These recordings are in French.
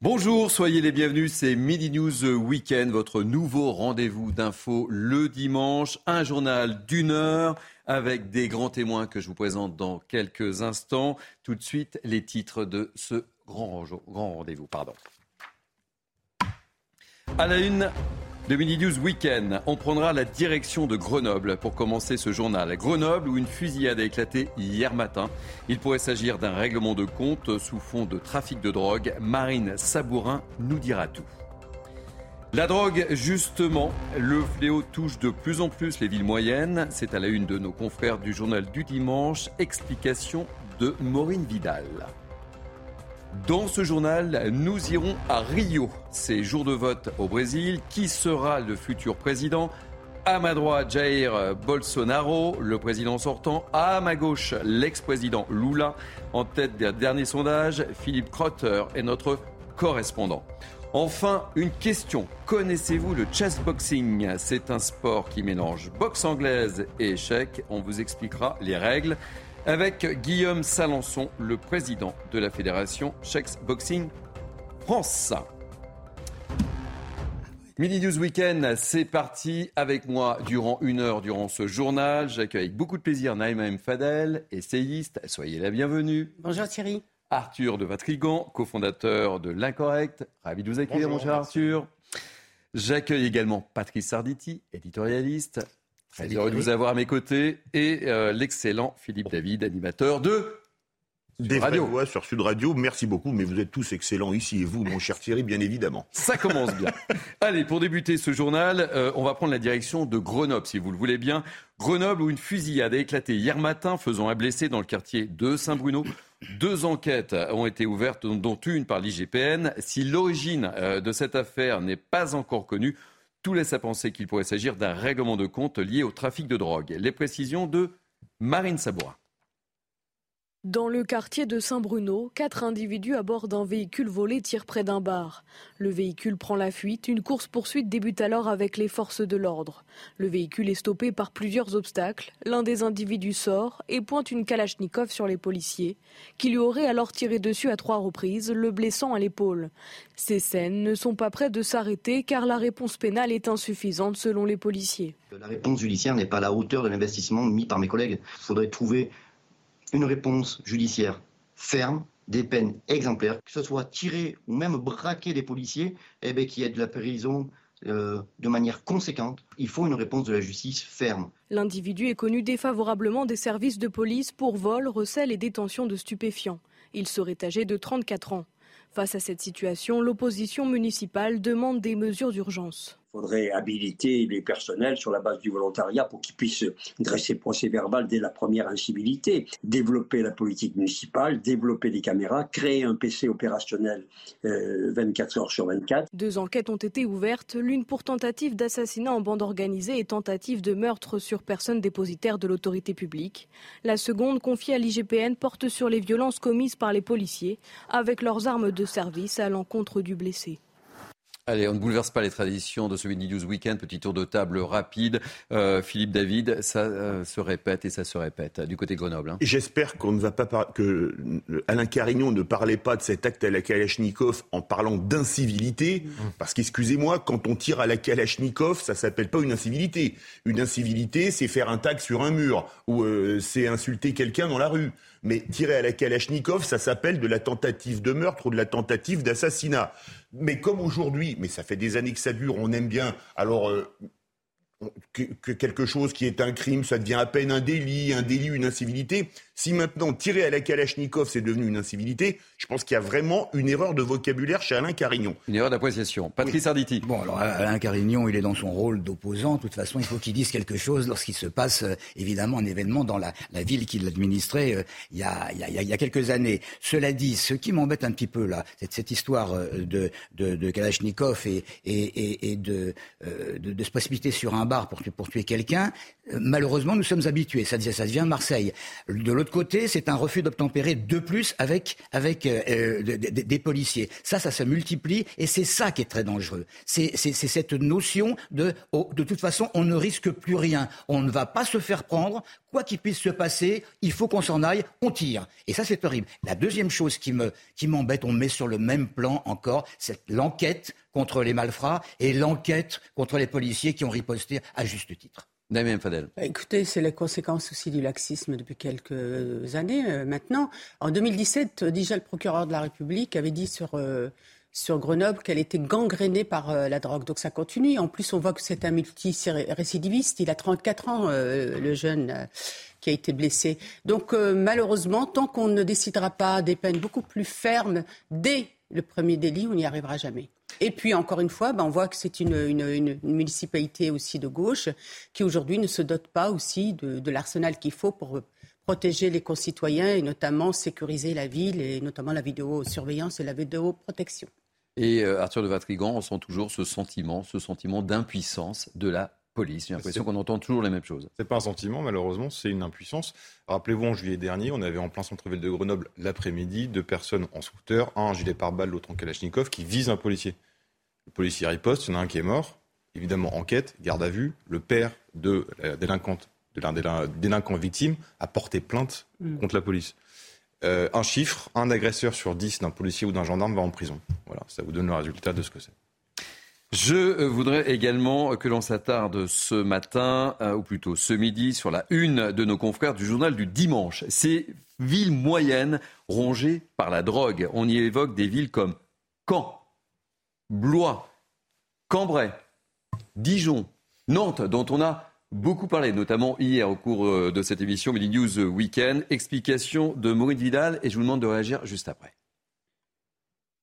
Bonjour, soyez les bienvenus, c'est Midi News Weekend, votre nouveau rendez-vous d'infos le dimanche, un journal d'une heure avec des grands témoins que je vous présente dans quelques instants. Tout de suite, les titres de ce grand, grand rendez-vous. Pardon. À la une, de Weekend, on prendra la direction de Grenoble pour commencer ce journal. Grenoble où une fusillade a éclaté hier matin. Il pourrait s'agir d'un règlement de compte sous fond de trafic de drogue. Marine Sabourin nous dira tout. La drogue, justement, le fléau touche de plus en plus les villes moyennes. C'est à la une de nos confrères du journal du dimanche. Explication de Maureen Vidal. Dans ce journal, nous irons à Rio. C'est jour de vote au Brésil. Qui sera le futur président? À ma droite, Jair Bolsonaro, le président sortant. À ma gauche, l'ex-président Lula. En tête des derniers sondages, Philippe Crotter est notre correspondant. Enfin, une question. Connaissez-vous le chessboxing C'est un sport qui mélange boxe anglaise et échec. On vous expliquera les règles avec Guillaume Salançon, le président de la fédération Chex Boxing France. Midi News Weekend, c'est parti avec moi durant une heure durant ce journal. J'accueille avec beaucoup de plaisir Naïma M. Fadel, essayiste. Soyez la bienvenue. Bonjour Thierry. Arthur de Vatrigan, cofondateur de L'Incorrect. Ravi de vous accueillir, mon cher Arthur. J'accueille également Patrice Sarditi, éditorialiste. Très heureux de vous avoir à mes côtés. Et euh, l'excellent Philippe David, animateur de des Radio. Voix sur Sud Radio, merci beaucoup, mais vous êtes tous excellents ici, et vous, mon cher Thierry, bien évidemment. Ça commence bien. Allez, pour débuter ce journal, euh, on va prendre la direction de Grenoble, si vous le voulez bien. Grenoble, où une fusillade a éclaté hier matin, faisant un blessé dans le quartier de Saint-Bruno. Deux enquêtes ont été ouvertes, dont une par l'IGPN. Si l'origine euh, de cette affaire n'est pas encore connue, tout laisse à penser qu'il pourrait s'agir d'un règlement de compte lié au trafic de drogue. Les précisions de Marine Sabourin. Dans le quartier de Saint-Bruno, quatre individus à bord d'un véhicule volé tirent près d'un bar. Le véhicule prend la fuite. Une course-poursuite débute alors avec les forces de l'ordre. Le véhicule est stoppé par plusieurs obstacles. L'un des individus sort et pointe une kalachnikov sur les policiers, qui lui auraient alors tiré dessus à trois reprises, le blessant à l'épaule. Ces scènes ne sont pas prêtes de s'arrêter car la réponse pénale est insuffisante selon les policiers. La réponse judiciaire n'est pas à la hauteur de l'investissement mis par mes collègues. Il faudrait trouver une réponse judiciaire ferme, des peines exemplaires, que ce soit tirer ou même braquer les policiers, eh bien, qui ait de la prison euh, de manière conséquente. Il faut une réponse de la justice ferme. L'individu est connu défavorablement des services de police pour vol, recel et détention de stupéfiants. Il serait âgé de 34 ans. Face à cette situation, l'opposition municipale demande des mesures d'urgence. Il faudrait habiliter les personnels sur la base du volontariat pour qu'ils puissent dresser procès verbal dès la première incivilité, développer la politique municipale, développer les caméras, créer un PC opérationnel 24 euh, heures sur 24. Deux enquêtes ont été ouvertes, l'une pour tentative d'assassinat en bande organisée et tentative de meurtre sur personne dépositaire de l'autorité publique. La seconde, confiée à l'IGPN, porte sur les violences commises par les policiers avec leurs armes de service à l'encontre du blessé. Allez, on ne bouleverse pas les traditions de ce Midi News Weekend. Petit tour de table rapide. Euh, Philippe David, ça euh, se répète et ça se répète du côté de Grenoble. Hein. J'espère qu'on ne va pas que Alain Carignon ne parlait pas de cet acte à la Kalachnikov en parlant d'incivilité, mmh. parce qu'excusez-moi, quand on tire à la Kalachnikov, ça s'appelle pas une incivilité. Une incivilité, c'est faire un tag sur un mur ou euh, c'est insulter quelqu'un dans la rue. Mais tirer à la Kalachnikov, ça s'appelle de la tentative de meurtre ou de la tentative d'assassinat. Mais comme aujourd'hui, mais ça fait des années que ça dure, on aime bien. Alors, euh, que, quelque chose qui est un crime, ça devient à peine un délit, un délit, une incivilité. Si maintenant tirer à la Kalachnikov, c'est devenu une incivilité, je pense qu'il y a vraiment une erreur de vocabulaire chez Alain Carignon. Une erreur d'appréciation. Patrice Arditi. Bon, alors Alain Carignon, il est dans son rôle d'opposant. De toute façon, il faut qu'il dise quelque chose lorsqu'il se passe euh, évidemment un événement dans la, ville qu'il administrait euh, il, y a, il, y a, quelques années. Cela dit, ce qui m'embête un petit peu là, c'est cette histoire euh, de, de, Kalachnikov et, et, et, de, de, se précipiter sur un pour, tuer quelqu'un, malheureusement, nous sommes habitués. Ça, ça devient Marseille. De l'autre côté, c'est un refus d'obtempérer de plus avec, avec euh, euh, des policiers. Ça, ça se multiplie et c'est ça qui est très dangereux. C'est cette notion de, oh, de toute façon, on ne risque plus rien. On ne va pas se faire prendre quoi qu'il puisse se passer, il faut qu'on s'en aille, on tire. Et ça, c'est horrible. La deuxième chose qui me qui m'embête, on met sur le même plan encore, c'est l'enquête contre les malfrats et l'enquête contre les policiers qui ont riposté à juste titre. Damien Fadel. Bah, écoutez, c'est la conséquence aussi du laxisme depuis quelques années euh, maintenant. En 2017, déjà le procureur de la République avait dit sur euh, sur Grenoble qu'elle était gangrénée par euh, la drogue. Donc ça continue. En plus, on voit que c'est un multirécidiviste. Il a 34 ans, euh, le jeune euh, qui a été blessé. Donc malheureusement, tant qu'on ne décidera pas des peines beaucoup plus fermes dès le premier délit, on n'y arrivera jamais. Et puis, encore une fois, ben, on voit que c'est une, municipalité aussi de gauche qui aujourd'hui ne se dote pas aussi de, de l'arsenal qu'il faut pour protéger les concitoyens et notamment sécuriser la ville et notamment la vidéosurveillance et la vidéoprotection. Et euh, Arthur de Vatrigan ressent toujours ce sentiment, ce sentiment d'impuissance de la police. J'ai l'impression qu'on entend toujours les mêmes choses. C'est pas un sentiment, malheureusement, c'est une impuissance. Rappelez-vous, en juillet dernier, on avait en plein centre-ville de Grenoble l'après-midi deux personnes en scooter, un en gilet pare-balles, l'autre en kalachnikov, qui visent un policier. Le policier riposte, il y en a un qui est mort. Évidemment, enquête, garde à vue. Le père de la délinquante de l'un des délinquants victimes a porté plainte mm. contre la police. Euh, un chiffre, un agresseur sur dix d'un policier ou d'un gendarme va en prison. Voilà, ça vous donne le résultat de ce que c'est. Je euh, voudrais également que l'on s'attarde ce matin, euh, ou plutôt ce midi, sur la une de nos confrères du journal du dimanche. Ces villes moyennes rongées par la drogue. On y évoque des villes comme Caen, Blois, Cambrai, Dijon, Nantes, dont on a beaucoup parlé, notamment hier au cours euh, de cette émission Midi News Weekend. Explication de Maureen Vidal et je vous demande de réagir juste après.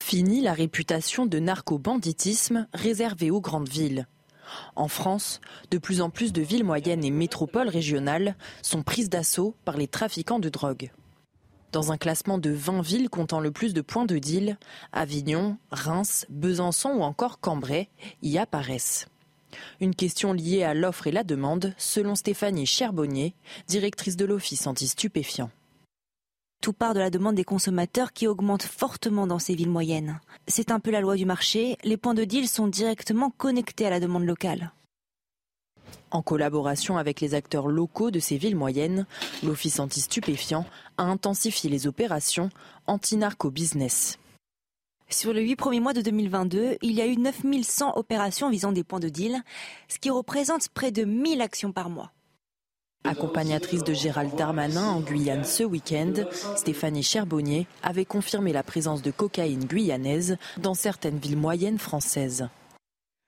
Fini la réputation de narco-banditisme réservée aux grandes villes. En France, de plus en plus de villes moyennes et métropoles régionales sont prises d'assaut par les trafiquants de drogue. Dans un classement de 20 villes comptant le plus de points de deal, Avignon, Reims, Besançon ou encore Cambrai y apparaissent. Une question liée à l'offre et la demande, selon Stéphanie Cherbonnier, directrice de l'Office anti-stupéfiants. Tout part de la demande des consommateurs qui augmente fortement dans ces villes moyennes. C'est un peu la loi du marché, les points de deal sont directement connectés à la demande locale. En collaboration avec les acteurs locaux de ces villes moyennes, l'Office anti-stupéfiants a intensifié les opérations anti-narco-business. Sur les huit premiers mois de 2022, il y a eu 9100 opérations visant des points de deal, ce qui représente près de 1000 actions par mois. Accompagnatrice de Gérald Darmanin en Guyane ce week-end, Stéphanie Cherbonnier avait confirmé la présence de cocaïne guyanaise dans certaines villes moyennes françaises.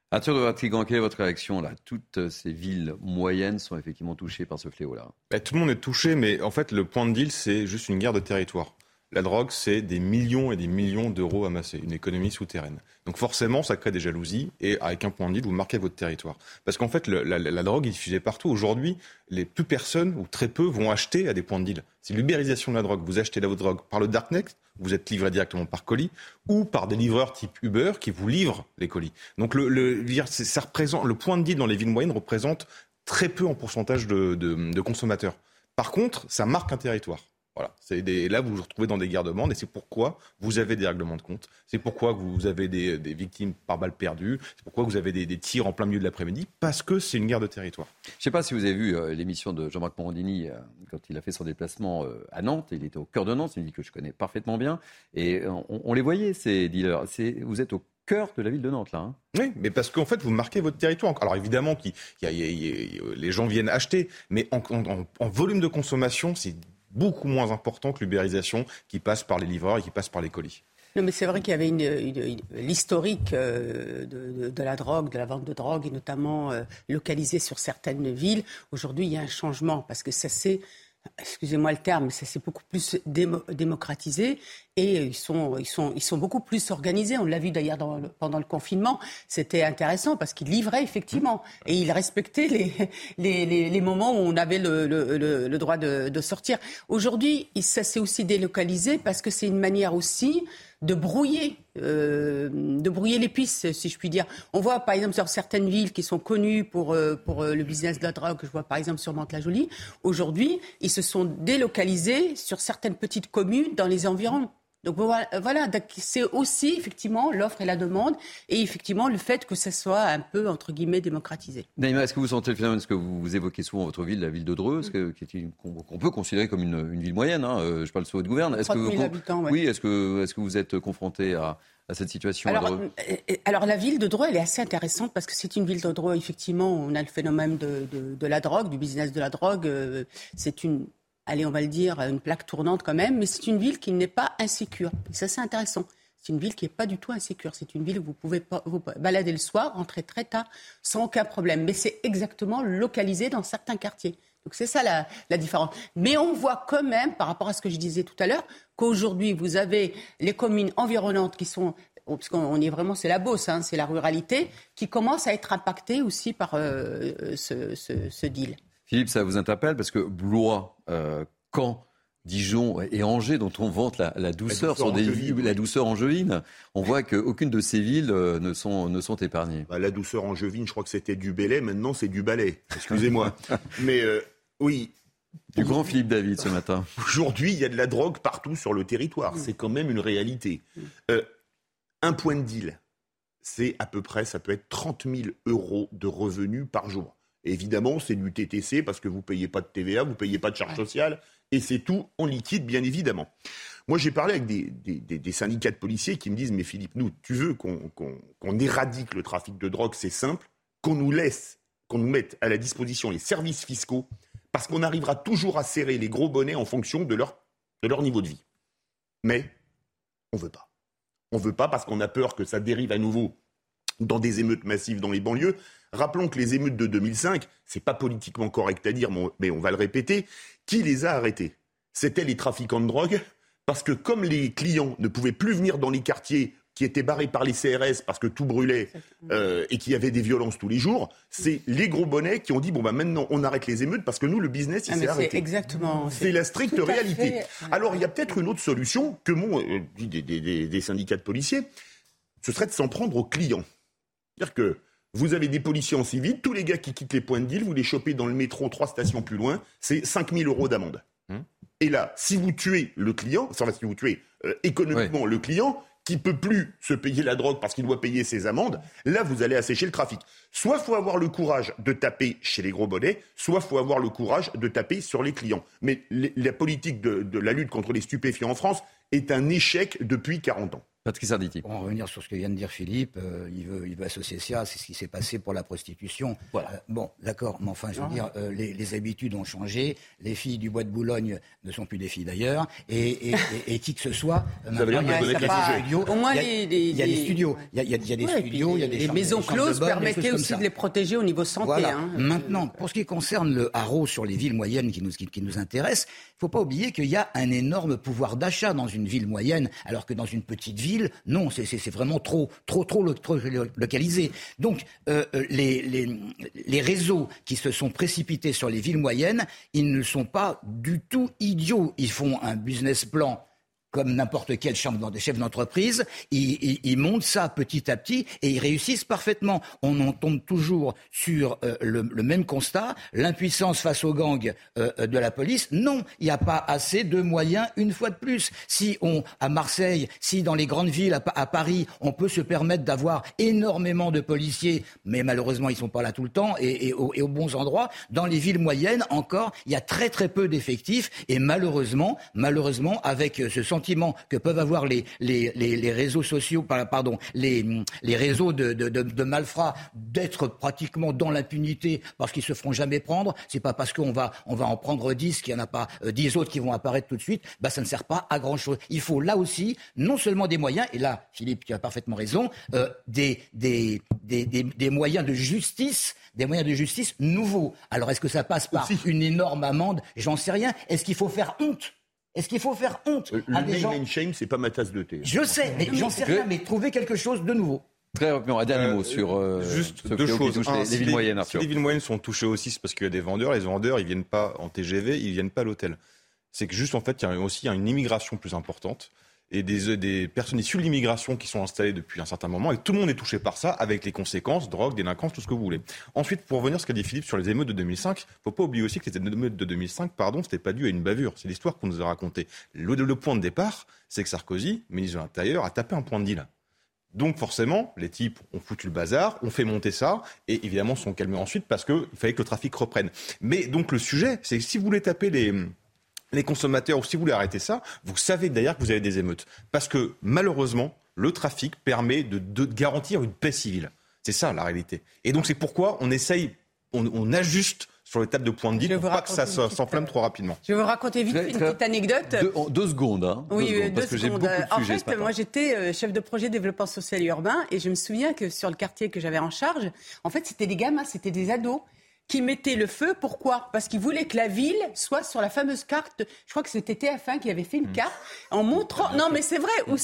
Arthur de Vatrigan, quelle est votre réaction là? Toutes ces villes moyennes sont effectivement touchées par ce fléau-là. Ben, tout le monde est touché, mais en fait, le point de deal, c'est juste une guerre de territoire. La drogue, c'est des millions et des millions d'euros amassés, une économie souterraine. Donc forcément, ça crée des jalousies et avec un point de deal, vous marquez votre territoire. Parce qu'en fait, la, drogue est diffusée partout. Aujourd'hui, les plus personnes ou très peu vont acheter à des points de deal. C'est l'ubérisation de la drogue. Vous achetez la votre drogue par le darknet, vous êtes livré directement par colis ou par des livreurs type Uber qui vous livrent les colis. Donc le, ça représente, le point de deal dans les villes moyennes représente très peu en pourcentage de consommateurs. Par contre, ça marque un territoire. Voilà. C'est des, là, vous vous retrouvez dans des guerres de et c'est pourquoi vous avez des règlements de compte. C'est pourquoi vous avez des, victimes par balles perdues. C'est pourquoi vous avez des, tirs en plein milieu de l'après-midi, parce que c'est une guerre de territoire. Je ne sais pas si vous avez vu euh, l'émission de Jean-Marc Morandini euh, quand il a fait son déplacement euh, à Nantes. Il était au cœur de Nantes, une ville que je connais parfaitement bien. Et on, les voyait, ces dealers. Vous êtes au cœur de la ville de Nantes, là. Hein. oui, mais parce qu'en fait, vous marquez votre territoire. Alors évidemment, les gens viennent acheter, mais en, en volume de consommation, c'est beaucoup moins important que l'ubérisation qui passe par les livreurs et qui passe par les colis. Non, mais c'est vrai qu'il y avait une, l'historique euh, de, la drogue, de la vente de drogue, et notamment euh, localisée sur certaines villes. Aujourd'hui, il y a un changement parce que ça s'est excusez-moi le terme, ça s'est beaucoup plus démocratisé et ils sont, beaucoup plus organisés. On l'a vu d'ailleurs pendant le confinement. C'était intéressant parce qu'ils livraient effectivement et ils respectaient les, moments où on avait le droit de, de sortir. Aujourd'hui, ça s'est aussi délocalisé parce que c'est une manière aussi de brouiller, euh, de brouiller les pistes, si je puis dire. On voit par exemple sur certaines villes qui sont connues pour, euh, pour euh, le business de la drogue, je vois par exemple sur Mantes-la-Jolie, aujourd'hui, ils se sont délocalisés sur certaines petites communes dans les environs. Donc voilà, c'est aussi effectivement l'offre et la demande et effectivement le fait que ce soit un peu entre guillemets démocratisé. Naïma, est-ce que vous sentez le phénomène Est-ce que vous, évoquez souvent votre ville, la ville de Dreux, qu'on peut considérer comme une, ville moyenne hein, euh, Je parle sous votre gouverne. Est-ce que habitants, oui, est-ce que vous êtes confronté à, cette situation alors, euh, euh, alors, la ville de Dreux, elle est assez intéressante parce que c'est une ville de Dreux, effectivement, on a le phénomène de, de la drogue, du business de la drogue. C'est une allez, on va le dire, une plaque tournante quand même, mais c'est une ville qui n'est pas insécure. Et ça, c'est intéressant. C'est une ville qui n'est pas du tout insécure. C'est une ville où vous pouvez vous balader le soir, rentrer très tard, sans aucun problème. Mais c'est exactement localisé dans certains quartiers. Donc c'est ça la, différence. Mais on voit quand même, par rapport à ce que je disais tout à l'heure, qu'aujourd'hui, vous avez les communes environnantes qui sont parce qu'on est vraiment, c'est la Beauce, hein, c'est la ruralité, qui commence à être impactée aussi par euh, ce deal. Philippe, ça vous interpelle parce que Blois, euh, Caen, Dijon et Angers, dont on vante la, douceur, sont des la douceur angevine. On voit qu'aucune de ces villes euh, ne sont, ne sont épargnées. Bah, la douceur angevine, je crois que c'était du Bélay, maintenant c'est du Balai. Excusez-moi. Mais euh, oui. Du grand Philippe David ce matin. Aujourd'hui, il y a de la drogue partout sur le territoire. C'est quand même une réalité. un point de deal, c'est à peu près, ça peut être 30 000 euros de revenus par jour évidemment, c'est du TTC parce que vous ne payez pas de TVA, vous ne payez pas de charges sociales, et c'est tout en liquide, bien évidemment. Moi, j'ai parlé avec des, syndicats de policiers qui me disent, mais Philippe, nous, tu veux qu'on éradique le trafic de drogue, c'est simple, qu'on nous laisse, qu'on nous mette à la disposition les services fiscaux, parce qu'on arrivera toujours à serrer les gros bonnets en fonction de leur, de leur niveau de vie. Mais on ne veut pas. On ne veut pas parce qu'on a peur que ça dérive à nouveau dans des émeutes massives dans les banlieues. Rappelons que les émeutes de 2005, c'est pas politiquement correct à dire, mais on va le répéter, qui les a arrêtés C'était les trafiquants de drogue, parce que comme les clients ne pouvaient plus venir dans les quartiers qui étaient barrés par les CRS parce que tout brûlait euh, et qu'il y avait des violences tous les jours, c'est les gros bonnets qui ont dit bon bah maintenant on arrête les émeutes parce que nous le business il ah, s'est arrêté. Exactement. C'est la stricte réalité. Alors il y a peut-être une autre solution que mon euh, des, des, syndicats de policiers, ce serait de s'en prendre aux clients. C'est-à-dire que vous avez des policiers en civil, tous les gars qui quittent les points de deal, vous les chopez dans le métro trois stations plus loin, c'est 5000 euros d'amende. Hum. Et là, si vous tuez le client, enfin, si vous tuez euh, économiquement le client, qui peut plus se payer la drogue parce qu'il doit payer ses amendes, là vous allez assécher le trafic. Soit faut avoir le courage de taper chez les gros bonnets, soit faut avoir le courage de taper sur les clients. Mais la politique de la lutte contre les stupéfiants en France est un échec depuis 40 ans. Pour en revenir sur ce que vient de dire Philippe, euh, il, veut, il veut associer ça, c'est ce qui s'est passé pour la prostitution. Voilà. Euh, bon, d'accord, mais enfin, je veux dire, euh, les, habitudes ont changé, les filles du bois de Boulogne ne sont plus des filles d'ailleurs, et, qui que ce soit, il y a des studios. Au moins, il y a des studios, il y a, des studios, il y a des Les maisons closes permettaient aussi de les protéger au niveau santé. Hein. Maintenant, pour ce qui concerne le haro sur les villes moyennes qui nous, qui, qui nous intéressent, il ne faut pas oublier qu'il y a un énorme pouvoir d'achat dans une ville moyenne, alors que dans une petite ville, non, c'est vraiment trop, trop, trop, localisé. Donc, euh, les, réseaux qui se sont précipités sur les villes moyennes, ils ne sont pas du tout idiots. Ils font un business plan comme n'importe quel chef d'entreprise, ils, ils, montent ça petit à petit et ils réussissent parfaitement. On en tombe toujours sur euh, le, même constat, l'impuissance face aux gangs euh, euh, de la police. Non, il n'y a pas assez de moyens une fois de plus. Si on, à Marseille, si dans les grandes villes, à, Paris, on peut se permettre d'avoir énormément de policiers, mais malheureusement ils sont pas là tout le temps et, et, aux bons endroits, dans les villes moyennes encore, il y a très très peu d'effectifs et malheureusement, malheureusement, avec ce sentiment que peuvent avoir les, les, les, réseaux sociaux, pardon, les, les réseaux de, de, de, malfrats d'être pratiquement dans l'impunité parce qu'ils se feront jamais prendre. C'est pas parce qu'on va, on va en prendre 10 qu'il n'y en a pas 10 euh, autres qui vont apparaître tout de suite. Bah, ça ne sert pas à grand chose. Il faut là aussi non seulement des moyens, et là, Philippe, tu as parfaitement raison, euh, des, des, des, des, moyens de justice des moyens de justice nouveaux. Alors est-ce que ça passe par une énorme amende? J'en sais rien. Est-ce qu'il faut faire honte est-ce qu'il faut faire honte euh, à des gens Le shame, c'est pas ma tasse de thé. Je sais, mais j'en sais rien, mais trouver quelque chose de nouveau. Très rapidement, un dernier mot euh, sur euh, juste deux choses. les, villes moyennes. Si les villes moyennes sont touchées aussi, c'est parce qu'il y a des vendeurs. Les vendeurs, ils viennent pas en TGV, ils viennent pas à l'hôtel. C'est que juste en fait, il y a aussi une immigration plus importante. Et des, des personnes issues de l'immigration qui sont installées depuis un certain moment, et tout le monde est touché par ça, avec les conséquences, drogue, délinquance, tout ce que vous voulez. Ensuite, pour revenir à ce qu'a dit Philippe sur les émeutes de 2005, faut pas oublier aussi que les émeutes de 2005, pardon, c'était pas dû à une bavure, c'est l'histoire qu'on nous a racontée. Le, le point de départ, c'est que Sarkozy, ministre de l'Intérieur, a tapé un point de deal. Donc forcément, les types ont foutu le bazar, ont fait monter ça, et évidemment sont calmés ensuite parce qu'il fallait que le trafic reprenne. Mais donc le sujet, c'est que si vous voulez taper les, les consommateurs, ou si vous voulez arrêter ça, vous savez d'ailleurs que vous avez des émeutes. Parce que malheureusement, le trafic permet de, garantir une paix civile. C'est ça la réalité. Et donc c'est pourquoi on essaye, on, ajuste sur les tables de point de deal pour pas que ça s'enflamme trop rapidement. Je vais vous raconter vite une petite anecdote. Deux, secondes, hein. Oui, deux, parce que j'ai beaucoup de En fait, moi j'étais euh, chef de projet développement social et urbain et je me souviens que sur le quartier que j'avais en charge, en fait c'était des gamins, c'était des ados qui mettaient le feu. Pourquoi? Parce qu'ils voulaient que la ville soit sur la fameuse carte. Je crois que c'était TF1 qui avait fait une hmm. carte en montrant. Non, mais c'est vrai, où,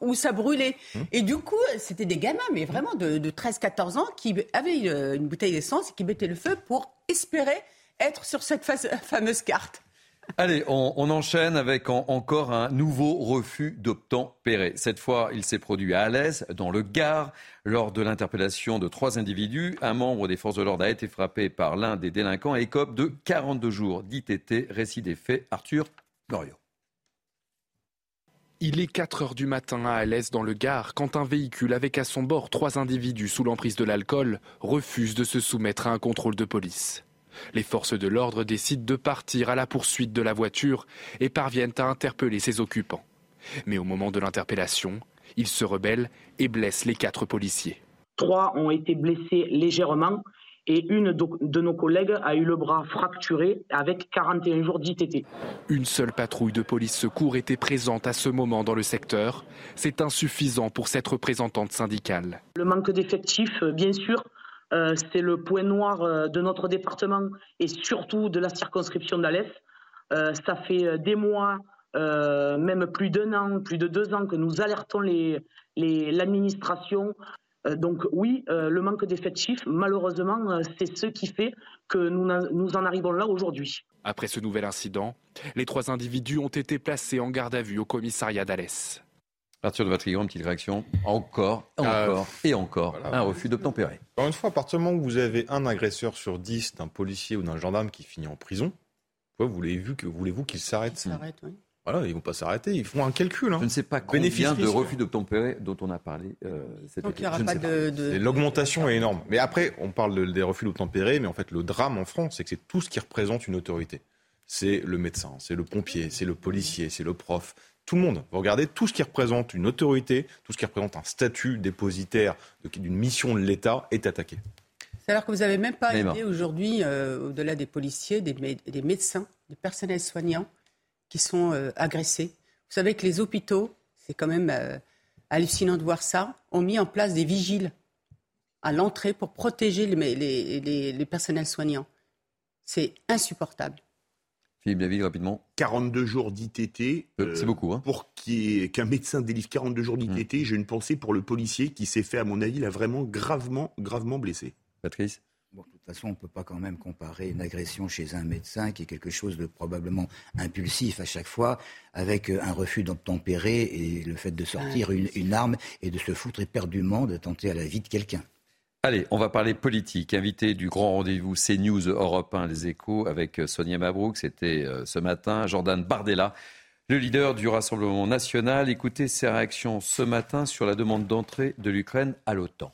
où, ça brûlait. Hmm. Et du coup, c'était des gamins, mais vraiment de, de 13-14 ans, qui avaient une bouteille d'essence et qui mettaient le feu pour espérer être sur cette fameuse carte. Allez, on, enchaîne avec encore un nouveau refus d'obtempérer. Cette fois, il s'est produit à Alès, dans le Gard. Lors de l'interpellation de trois individus, un membre des forces de l'ordre a été frappé par l'un des délinquants et écope de 42 jours d'ITT. Récit des faits, Arthur Goriot. Il est 4 heures du matin à Alès, dans le Gard, quand un véhicule avec à son bord trois individus sous l'emprise de l'alcool refuse de se soumettre à un contrôle de police. Les forces de l'ordre décident de partir à la poursuite de la voiture et parviennent à interpeller ses occupants. Mais au moment de l'interpellation, ils se rebellent et blessent les quatre policiers. Trois ont été blessés légèrement et une de nos collègues a eu le bras fracturé avec 41 jours d'ITT. Une seule patrouille de police secours était présente à ce moment dans le secteur. C'est insuffisant pour cette représentante syndicale. Le manque d'effectifs, bien sûr, euh, c'est le point noir euh, de notre département et surtout de la circonscription d'Alès. Euh, ça fait des mois, même plus d'un an, plus de deux ans que nous alertons l'administration. donc oui, le manque d'effectifs, malheureusement, c'est ce qui fait que nous, nous en arrivons là aujourd'hui. Après ce nouvel incident, les trois individus ont été placés en garde à vue au commissariat d'Alès. Arthur de Vatrigan, une petite réaction. Encore, euh, encore et encore un refus d'obtempérer. Encore une fois, à partir du moment où vous avez un agresseur sur dix d'un policier ou d'un gendarme qui finit en prison, voulez-vous voulez qu'il s'arrête oui. Voilà, ils vont pas s'arrêter, ils font un calcul. Hein. Je ne sais pas combien de refus d'obtempérer dont on a parlé euh, L'augmentation est énorme. Mais après, on parle des refus d'obtempérer, mais en fait, le drame en France, c'est que c'est tout ce qui représente une autorité. C'est le médecin, c'est le pompier, c'est le policier, c'est le prof, tout le monde. Vous regardez tout ce qui représente une autorité, tout ce qui représente un statut dépositaire d'une mission de l'État est attaqué. C'est alors que vous n'avez même pas aidé aujourd'hui, euh, au-delà des policiers, des, médecins, des personnels soignants qui sont euh, agressés. Vous savez que les hôpitaux, c'est quand même euh, hallucinant de voir ça, ont mis en place des vigiles à l'entrée pour protéger les personnels soignants. C'est insupportable. Philippe David, rapidement. 42 jours d'ITT. Euh, c'est beaucoup. Hein. Pour qu'un médecin délivre 42 jours d'ITT, mmh. j'ai une pensée pour le policier qui s'est fait, à mon avis, là, vraiment gravement, gravement blessé. Patrice Bon, de toute façon, on ne peut pas quand même comparer une agression chez un médecin qui est quelque chose de probablement impulsif à chaque fois, avec euh, un refus d'obtempérer et le fait de sortir une, une, arme et de se foutre éperdument de tenter à la vie de quelqu'un. Allez, on va parler politique. Invité du grand rendez-vous CNews Europe 1, les échos, avec euh, Sonia Mabrouk, c'était euh, ce matin, Jordan Bardella, le leader du Rassemblement national. Écoutez ses réactions ce matin sur la demande d'entrée de l'Ukraine à l'OTAN.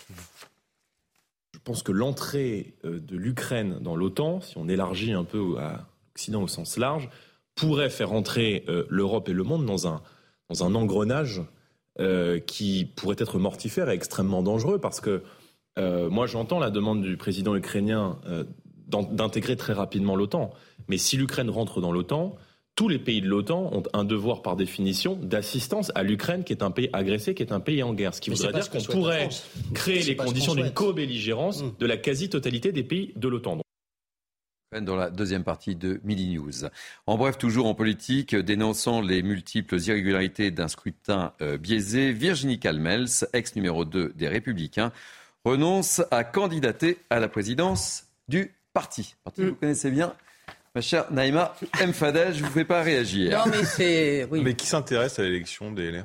Je pense que l'entrée euh, de l'Ukraine dans l'OTAN, si on élargit un peu à l'Occident au sens large, pourrait faire entrer l'Europe et le monde dans un, dans un engrenage qui pourrait être mortifère et extrêmement dangereux parce que euh, moi, j'entends la demande du président ukrainien euh, d'intégrer très rapidement l'OTAN. Mais si l'Ukraine rentre dans l'OTAN, tous les pays de l'OTAN ont un devoir par définition d'assistance à l'Ukraine, qui est un pays agressé, qui est un pays en guerre. Ce qui voudrait dire qu'on pourrait créer les conditions d'une co-belligérance mm. de la quasi-totalité des pays de l'OTAN dans la deuxième partie de Midi News. En bref, toujours en politique, dénonçant les multiples irrégularités d'un scrutin euh, biaisé, Virginie Calmels, ex numéro 2 des Républicains, renonce à candidater à la présidence du parti. Parti que vous mm. connaissez bien. Ma chère Naïma M. Fadel, je ne vous fais pas réagir. Non, mais c'est. Mais qui s'intéresse à l'élection des LR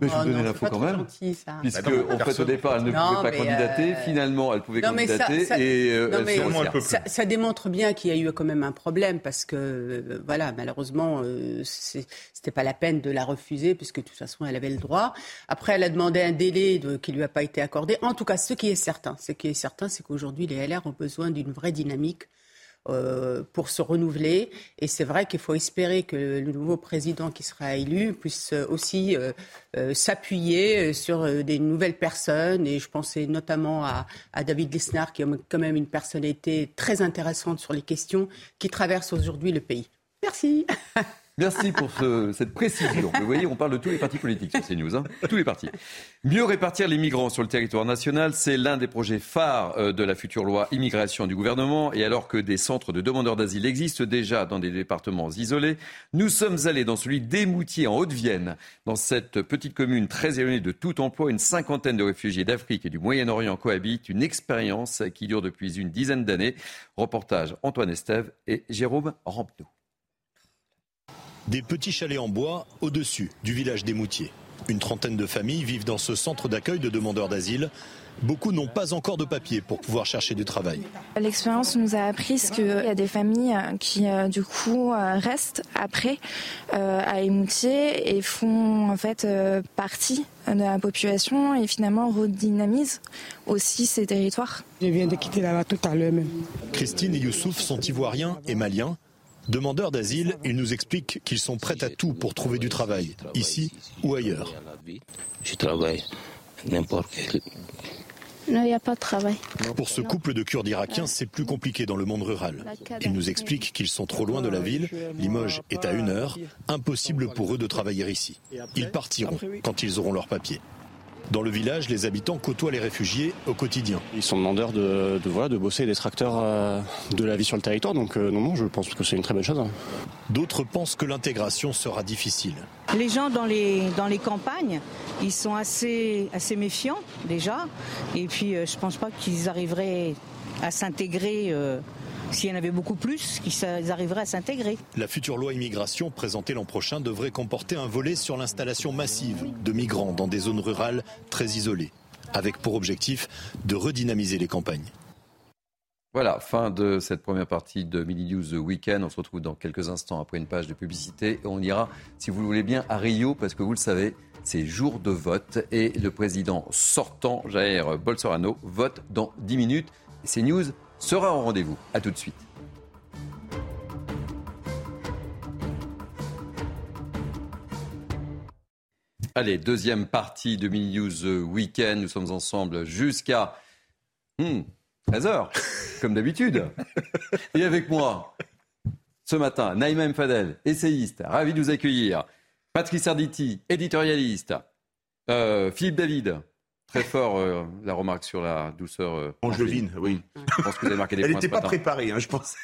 Mais je Oh vous donnais non, l'info quand même. gentil, ça. Puisque, Bah non, en fait, au départ, elle ne Non, pouvait pas candidater. euh, Finalement, elle pouvait Non, mais ça- candidater ça- et euh, mais elle. Ça, ça démontre bien qu'il y a eu quand même un problème parce que, euh, voilà, malheureusement, euh, c'était pas la peine de la refuser puisque de toute façon, elle avait le droit. Après, elle a demandé un délai de- qui lui a pas été accordé. En tout cas, ce qui est certain, ce qui est certain, c'est qu'aujourd'hui, les LR ont besoin d'une vraie dynamique. Euh, pour se renouveler. Et c'est vrai qu'il faut espérer que le nouveau président qui sera élu puisse euh, aussi euh, s'appuyer sur des nouvelles personnes. Et je pensais notamment à, à David Lisnard, qui est quand même une personnalité très intéressante sur les questions qui traversent aujourd'hui le pays. Merci. Merci pour ce- cette précision. Vous voyez, on parle de tous les partis politiques sur CNews, hein, tous les partis. Mieux répartir les migrants sur le territoire national, c'est l'un des projets phares euh, de la future loi immigration du gouvernement. Et alors que des centres de demandeurs d'asile existent déjà dans des départements isolés, nous sommes allés dans celui d'Émoutier en Haute-Vienne. Dans cette petite commune très éloignée de tout emploi, une cinquantaine de réfugiés d'Afrique et du Moyen-Orient cohabitent. Une expérience qui dure depuis une dizaine d'années. Reportage Antoine Estève et Jérôme Rampenou. Des petits chalets en bois au-dessus du village des Moutiers. Une trentaine de familles vivent dans ce centre d'accueil de demandeurs d'asile. Beaucoup n'ont pas encore de papier pour pouvoir chercher du travail. L'expérience nous a appris qu'il y a des familles qui, euh, du coup, euh, restent après euh, à Émoutier et font en fait euh, partie de la population et finalement redynamisent aussi ces territoires. Je viens de quitter là-bas tout à l'heure même. Christine et Youssouf sont ivoiriens et maliens. Demandeurs d'asile, ils nous expliquent qu'ils sont prêts à tout pour trouver du travail, ici ou ailleurs. Je travaille n'importe quel. Non, il n'y a pas de travail. Pour ce couple de Kurdes irakiens, c'est plus compliqué dans le monde rural. Ils nous expliquent qu'ils sont trop loin de la ville. Limoges est à une heure. Impossible pour eux de travailler ici. Ils partiront quand ils auront leurs papiers. Dans le village, les habitants côtoient les réfugiés au quotidien. Ils sont demandeurs de, de, voilà, de bosser des tracteurs euh, de la vie sur le territoire, donc euh, non, non, je pense que c'est une très bonne chose. hein. D'autres pensent que l'intégration sera difficile. Les gens dans les, dans les campagnes, ils sont assez, assez méfiants déjà. Et puis, euh, je ne pense pas qu'ils arriveraient à s'intégrer. euh, S'il y en avait beaucoup plus, qu'ils arriveraient à s'intégrer. La future loi immigration présentée l'an prochain devrait comporter un volet sur l'installation massive de migrants dans des zones rurales très isolées, avec pour objectif de redynamiser les campagnes. Voilà, fin de cette première partie de Mini News Weekend. On se retrouve dans quelques instants après une page de publicité. On ira, si vous le voulez bien, à Rio, parce que vous le savez, c'est jour de vote et le président sortant, Jair Bolsonaro, vote dans 10 minutes. Et CNews sera au rendez-vous. À tout de suite. Allez, deuxième partie de Mini News Weekend. Nous sommes ensemble jusqu'à hmm, 13h, comme d'habitude. Et avec moi, ce matin, Naïma M. Fadel, essayiste, ravi de vous accueillir. Patrice Arditi, éditorialiste. Euh, Philippe David, très fort euh, la remarque sur la douceur. Euh, Angevine, oui. Je pense que vous avez marqué des Elle points. n'était pas matin. préparée, hein, je pense.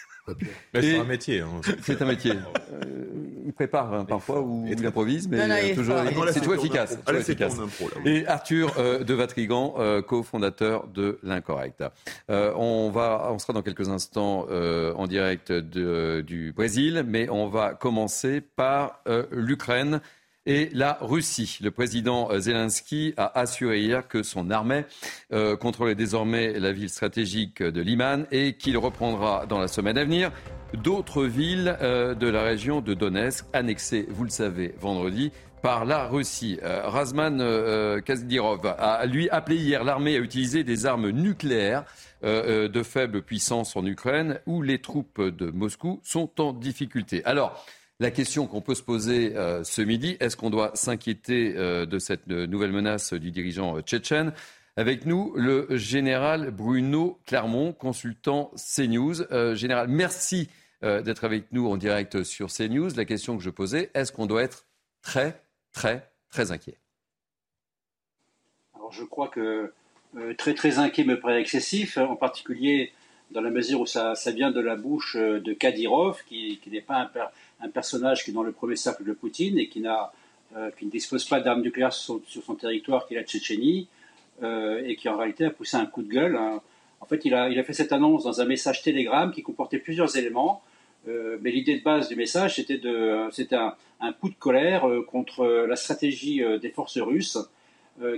Mais c'est un métier. hein. C'est un métier. Euh, il prépare hein, parfois ou il improvise, mais Non, non, il est toujours, fort. Ah là, c'est toujours efficace. toujours efficace. impro, là, oui. Et Arthur euh, de Vatrigan, euh, cofondateur de l'Incorrect. Euh, on, va, on sera dans quelques instants euh, en direct de- du Brésil, mais on va commencer par euh, l'Ukraine et la Russie. Le président euh, Zelensky a assuré hier que son armée euh, contrôlait désormais la ville stratégique de Liman et qu'il reprendra dans la semaine à venir d'autres villes euh, de la région de Donetsk, annexées, vous le savez, vendredi par la Russie. Euh, Razman euh, Kadyrov a lui appelé hier l'armée à utiliser des armes nucléaires euh, euh, de faible puissance en Ukraine, où les troupes de Moscou sont en difficulté. Alors, la question qu'on peut se poser euh, ce midi, est-ce qu'on doit s'inquiéter euh, de cette euh, nouvelle menace du dirigeant tchétchène? Avec nous, le général Bruno Clermont, consultant CNews. Général, merci d'être avec nous en direct sur CNews. La question que je posais, est-ce qu'on doit être très, très, très inquiet? Alors je crois que très très inquiet me paraît excessif, en particulier dans la mesure où ça, vient de la bouche de Kadyrov, qui, qui n'est pas un, un personnage qui est dans le premier cercle de Poutine et qui, n'a, euh, qui ne dispose pas d'armes nucléaires sur son, territoire, qui est la Tchétchénie, euh, et qui en réalité a poussé un coup de gueule. hein. En fait, il a, il a fait cette annonce dans un message Telegram qui comportait plusieurs éléments. mais l'idée de base du message, c'était un, coup de colère contre la stratégie des forces russes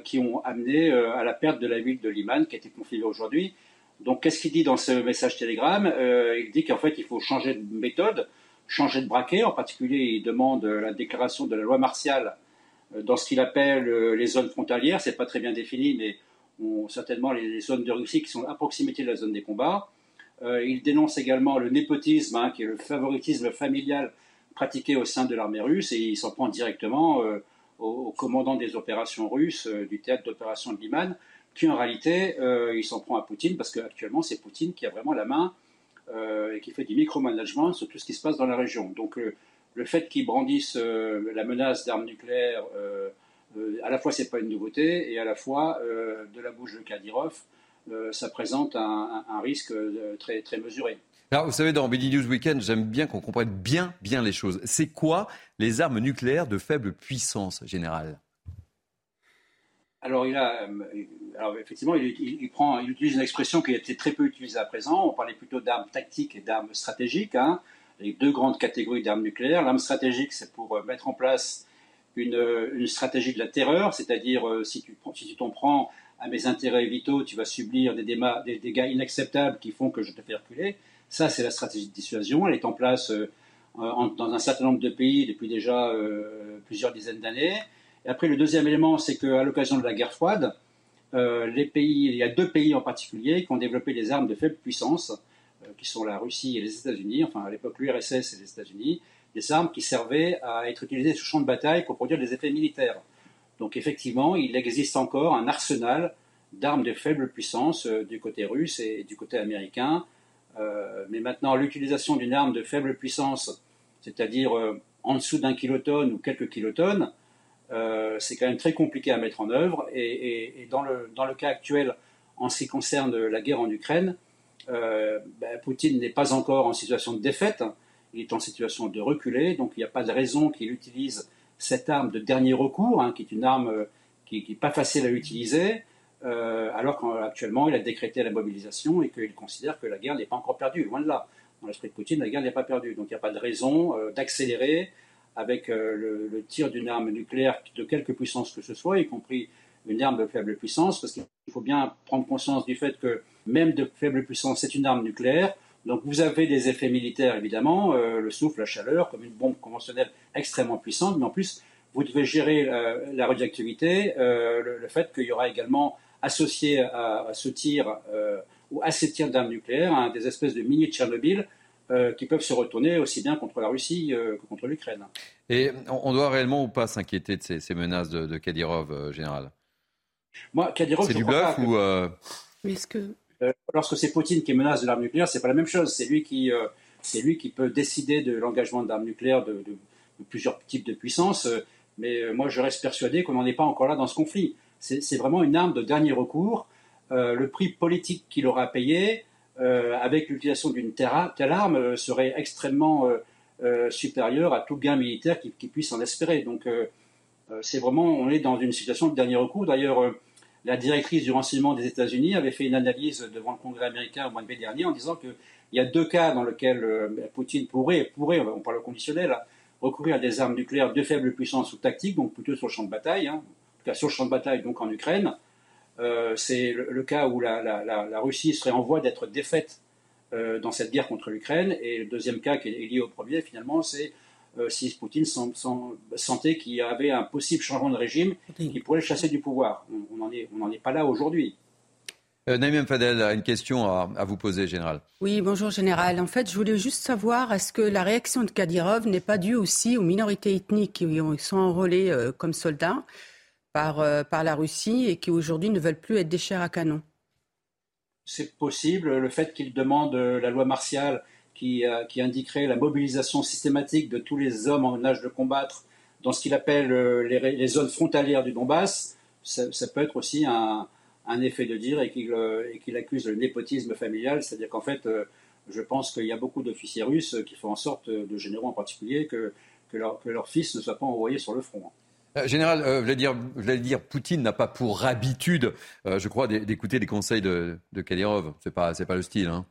qui ont amené à la perte de la ville de Liman, qui a été confiée aujourd'hui. Donc, qu'est-ce qu'il dit dans ce message télégramme Il dit qu'en fait, il faut changer de méthode, changer de braquet. En particulier, il demande la déclaration de la loi martiale dans ce qu'il appelle les zones frontalières. C'est pas très bien défini, mais certainement les, zones de Russie qui sont à proximité de la zone des combats. Euh, il dénonce également le népotisme, hein, qui est le favoritisme familial pratiqué au sein de l'armée russe, et il s'en prend directement euh, au, commandant des opérations russes euh, du théâtre d'opération de Liman, qui en réalité, il s'en prend à Poutine, parce qu'actuellement, c'est Poutine qui a vraiment la main et qui fait du micromanagement sur tout ce qui se passe dans la région. Donc le fait qu'il brandisse la menace d'armes nucléaires euh, à la fois, c'est pas une nouveauté, et à la fois, euh, de la bouche de Kadyrov, euh, ça présente un, risque très, très mesuré. Alors, vous savez, dans BD News Weekend, j'aime bien qu'on comprenne bien, bien les choses. C'est quoi les armes nucléaires de faible puissance générale alors, il a, alors, effectivement, il, utilise une expression qui a été très peu utilisée à présent. On parlait plutôt d'armes tactiques et d'armes stratégiques. Hein. Les deux grandes catégories d'armes nucléaires. L'arme stratégique, c'est pour mettre en place une, stratégie de la terreur, c'est-à-dire euh, si tu si t'en prends à mes intérêts vitaux, tu vas subir des, dégâts inacceptables qui font que je te fais reculer. Ça, c'est la stratégie de dissuasion. Elle est en place euh, dans un certain nombre de pays depuis déjà euh, plusieurs dizaines d'années. Et après, le deuxième élément, c'est qu'à l'occasion de la guerre froide, pays, il y a deux pays en particulier qui ont développé des armes de faible puissance, qui sont la Russie et les États-Unis, enfin à l'époque l'URSS et les États-Unis, des armes qui servaient à être utilisées sur champ de bataille pour produire des effets militaires. Donc effectivement, il existe encore un arsenal d'armes de faible puissance euh, du côté russe et, du côté américain. Euh, mais maintenant, l'utilisation d'une arme de faible puissance, c'est-à-dire euh, en dessous d'un kilotonne ou quelques kilotonnes, c'est quand même très compliqué à mettre en œuvre. Et, dans, le, dans, le, cas actuel, en ce qui concerne la guerre en Ukraine, ben, Poutine n'est pas encore en situation de défaite il est en situation de reculer, donc il n'y a pas de raison qu'il utilise cette arme de dernier recours, hein, qui est une arme euh, qui n'est pas facile à utiliser, euh, alors qu'actuellement il a décrété la mobilisation et qu'il considère que la guerre n'est pas encore perdue, loin de là. Dans l'esprit de Poutine, la guerre n'est pas perdue, donc il n'y a pas de raison euh, d'accélérer avec le, le, tir d'une arme nucléaire de quelque puissance que ce soit, y compris une arme de faible puissance, parce qu'il faut bien prendre conscience du fait que même de faible puissance, c'est une arme nucléaire, donc vous avez des effets militaires évidemment, euh, le souffle, la chaleur, comme une bombe conventionnelle extrêmement puissante, mais en plus vous devez gérer euh, la radioactivité, euh, le, fait qu'il y aura également associé à, ce tir ou à ces tirs d'armes nucléaires hein, des espèces de mini Tchernobyl qui peuvent se retourner aussi bien contre la Russie que contre l'Ukraine. Et on doit réellement ou pas s'inquiéter de ces, menaces de, Kadyrov, général? Moi, Kadyrov, c'est du bluff ou Est-ce que euh, lorsque c'est Poutine qui menace de l'arme nucléaire, c'est pas la même chose. C'est lui qui, euh, c'est lui qui peut décider de l'engagement d'armes nucléaires de, plusieurs types de puissances. Euh, mais moi, je reste persuadé qu'on n'en est pas encore là dans ce conflit. C'est vraiment une arme de dernier recours. le prix politique qu'il aura payé avec l'utilisation d'une telle arme serait extrêmement supérieur à tout gain militaire qui, puisse en espérer. Donc, c'est vraiment, on est dans une situation de dernier recours. D'ailleurs, la directrice du renseignement des États-Unis avait fait une analyse devant le Congrès américain au mois de mai dernier en disant qu'il y a deux cas dans lesquels euh, Poutine pourrait, pourrait, on parle au conditionnel, recourir à des armes nucléaires de faible puissance ou tactique, donc plutôt sur le champ de bataille, hein, en tout cas sur le champ de bataille, donc en Ukraine. Euh, c'est le, cas où la, Russie serait en voie d'être défaite euh, dans cette guerre contre l'Ukraine. Et le deuxième cas qui est lié au premier, finalement, c'est euh, si Poutine sentait qu'il y avait un possible changement de régime qui pourrait le chasser du pouvoir. On n'en est, est, pas là aujourd'hui. Euh, Naïm Fadel a une question à, vous poser, Général. Oui, bonjour, Général. En fait, je voulais juste savoir, est-ce que la réaction de Kadyrov n'est pas due aussi aux minorités ethniques qui sont enrôlées euh, comme soldats? Par, par la Russie et qui aujourd'hui ne veulent plus être des chairs à canon C'est possible. Le fait qu'il demande la loi martiale euh, qui, indiquerait la mobilisation systématique de tous les hommes en âge de combattre dans ce qu'il appelle euh, les, zones frontalières du Donbass, ça, peut être aussi un, effet de dire et qu'il euh, accuse le népotisme familial, c'est-à-dire qu'en fait, je pense qu'il y a beaucoup d'officiers russes qui font en sorte, de généraux en particulier, que, que, leur, fils ne soit pas envoyé sur le front. Général, euh, je voulais dire, Poutine n'a pas pour habitude, je crois, d'écouter les conseils de, de Kadyrov. C'est pas, c'est pas le style. Hein.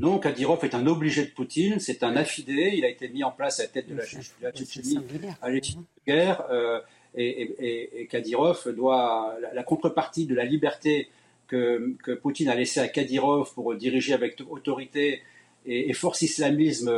Non, Kadyrov est un obligé de Poutine, c'est un affidé, il a été mis en place à la tête de la, Tchétchénie à l'échelle de guerre, euh, et, Kadyrov doit, la, contrepartie de la liberté que, Poutine a laissée à Kadyrov pour diriger avec autorité et, force islamisme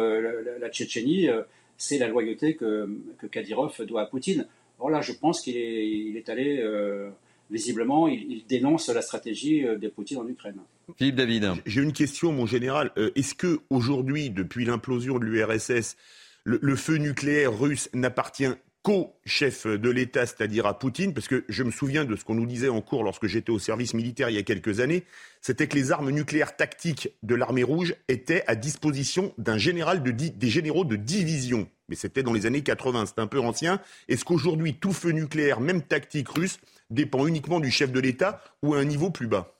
la, Tchétchénie, euh, c'est la loyauté que, que Kadyrov doit à Poutine. Or là, je pense qu'il est, il est allé, euh, visiblement, il, dénonce la stratégie de Poutine en Ukraine. Philippe David. J'ai une question, mon général. Euh, est-ce que aujourd'hui, depuis l'implosion de l'URSS, le, feu nucléaire russe n'appartient qu'au chef de l'État, c'est-à-dire à Poutine, parce que je me souviens de ce qu'on nous disait en cours lorsque j'étais au service militaire il y a quelques années, c'était que les armes nucléaires tactiques de l'armée rouge étaient à disposition d'un général de des généraux de division. Mais c'était dans les années 80, c'est un peu ancien. Est-ce qu'aujourd'hui tout feu nucléaire, même tactique russe, dépend uniquement du chef de l'État ou à un niveau plus bas?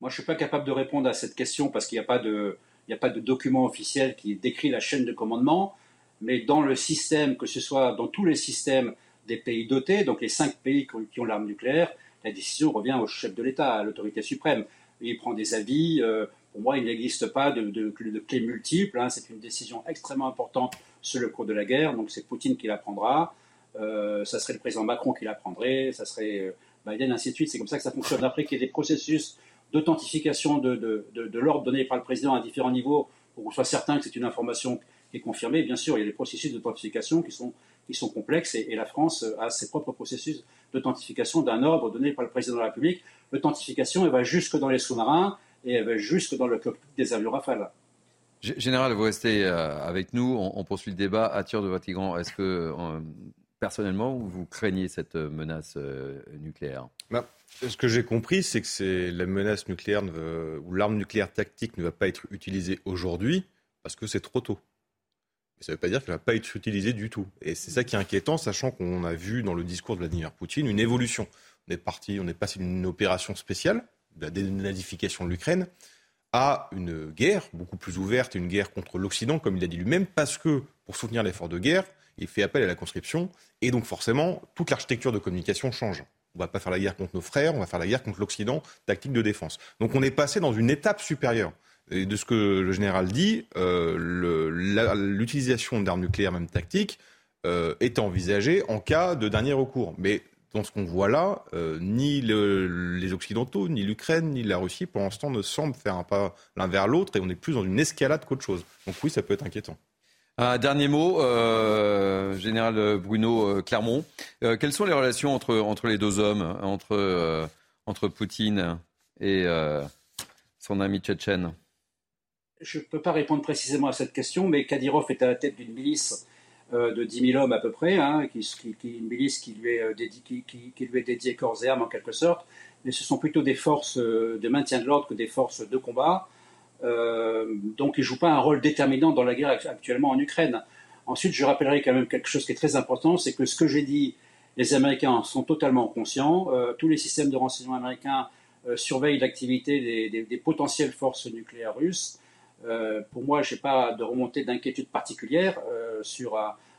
Moi, je ne suis pas capable de répondre à cette question parce qu'il n'y a pas de document officiel qui décrit la chaîne de commandement. Mais dans le système, que ce soit dans tous les systèmes des pays dotés, donc les cinq pays qui ont l'arme nucléaire, la décision revient au chef de l'État, à l'autorité suprême. Il prend des avis. Euh, pour moi, il n'existe pas de, de, de clés multiples. Hein. C'est une décision extrêmement importante sur le cours de la guerre. Donc c'est Poutine qui la prendra. Euh, ça serait le président Macron qui la prendrait. Ça serait euh, Biden, ainsi de suite. C'est comme ça que ça fonctionne. Après qu'il y ait des processus d'authentification de, l'ordre donné par le président à différents niveaux pour qu'on soit certain que c'est une information est confirmée. Bien sûr, il y a des processus d'authentification qui sont, qui sont complexes et, la France a ses propres processus d'authentification d'un ordre donné par le président de la République. L'authentification, elle va jusque dans les sous-marins et elle va jusque dans le cockpit des avions Rafale. Général, vous restez euh, avec nous. On, poursuit le débat. À tir de Vatican, est-ce que euh, personnellement, vous craignez cette menace euh, nucléaire? Bah, ce que j'ai compris, c'est que c'est la menace nucléaire ou l'arme nucléaire tactique ne va pas être utilisée aujourd'hui parce que c'est trop tôt. Ça ne veut pas dire qu'elle ne va pas être utilisée du tout. Et c'est ça qui est inquiétant, sachant qu'on a vu dans le discours de Vladimir Poutine une évolution. On est parti, on est passé d'une opération spéciale, de la dénazification de l'Ukraine, à une guerre beaucoup plus ouverte, une guerre contre l'Occident, comme il a dit lui-même, parce que pour soutenir l'effort de guerre, il fait appel à la conscription, et donc forcément, toute l'architecture de communication change. On va pas faire la guerre contre nos frères, on va faire la guerre contre l'Occident, tactique de défense. Donc on est passé dans une étape supérieure. Et de ce que le général dit, euh, l'utilisation d'armes nucléaires, même tactiques, euh, est envisagée en cas de dernier recours. Mais dans ce qu'on voit là, euh, ni les Occidentaux, ni l'Ukraine, ni la Russie, pour l'instant, ne semblent faire un pas l'un vers l'autre et on est plus dans une escalade qu'autre chose. Donc oui, ça peut être inquiétant. Un dernier mot, général Bruno Clermont. Quelles sont les relations entre, entre les deux hommes, entre, entre Poutine et son ami tchétchène? Je ne peux pas répondre précisément à cette question, mais Kadyrov est à la tête d'une milice de 10 000 hommes à peu près, hein, une milice qui lui, est dédiée, qui, lui est dédiée corps et âme en quelque sorte, mais ce sont plutôt des forces de maintien de l'ordre que des forces de combat. Euh, donc il ne joue pas un rôle déterminant dans la guerre actuellement en Ukraine. Ensuite, je rappellerai quand même quelque chose qui est très important, c'est que ce que j'ai dit, les Américains sont totalement conscients. Euh, tous les systèmes de renseignement américains euh, surveillent l'activité des, potentielles forces nucléaires russes. Pour moi, je n'ai pas de remontée d'inquiétude particulière sur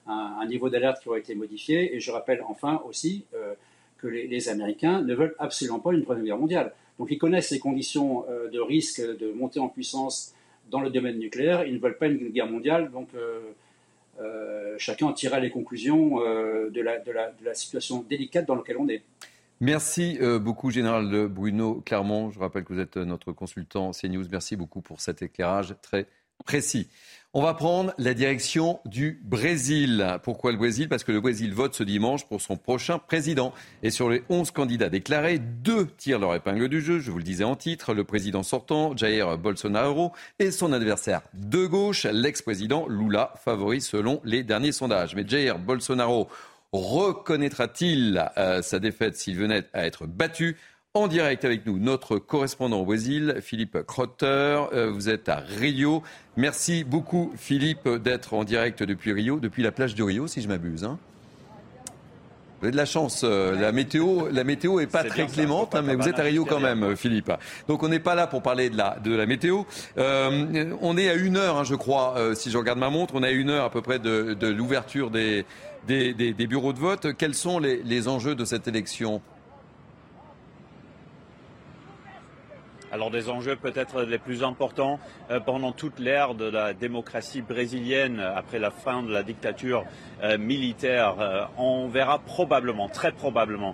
un, niveau d'alerte qui aurait été modifié. Et je rappelle enfin aussi que les, Américains ne veulent absolument pas une Première Guerre mondiale. Donc ils connaissent les conditions euh, de risque de montée en puissance dans le domaine nucléaire. Ils ne veulent pas une guerre mondiale. Donc euh, euh, chacun en tirera les conclusions de la, situation délicate dans laquelle on est. Merci beaucoup, Général Bruno Clermont. Je rappelle que vous êtes notre consultant CNews. Merci beaucoup pour cet éclairage très précis. On va prendre la direction du Brésil. Pourquoi le Brésil? Parce que le Brésil vote ce dimanche pour son prochain président. Et sur les 11 candidats déclarés, deux tirent leur épingle du jeu. Je vous le disais en titre, le président sortant, Jair Bolsonaro, et son adversaire de gauche, l'ex-président Lula, favori selon les derniers sondages. Mais Jair Bolsonaro reconnaîtra-t-il euh, sa défaite s'il venait à être battu en direct avec nous, notre correspondant au Brésil, Philippe Crotter. Euh, vous êtes à Rio. Merci beaucoup, Philippe, d'être en direct depuis Rio, depuis la plage de Rio, si je m'abuse. Hein. Vous avez de la chance. Euh, la météo, la météo est pas très clémente, hein, mais vous êtes à Rio quand même, Philippe. Donc on n'est pas là pour parler de la de la météo. Euh, on est à une heure, hein, je crois, si je regarde ma montre, on est à une heure à peu près de, de l'ouverture des des, bureaux de vote. Quels sont les, les enjeux de cette élection Alors des enjeux peut-être les plus importants euh, pendant toute l'ère de la démocratie brésilienne, après la fin de la dictature euh, militaire, euh, on verra probablement, très probablement,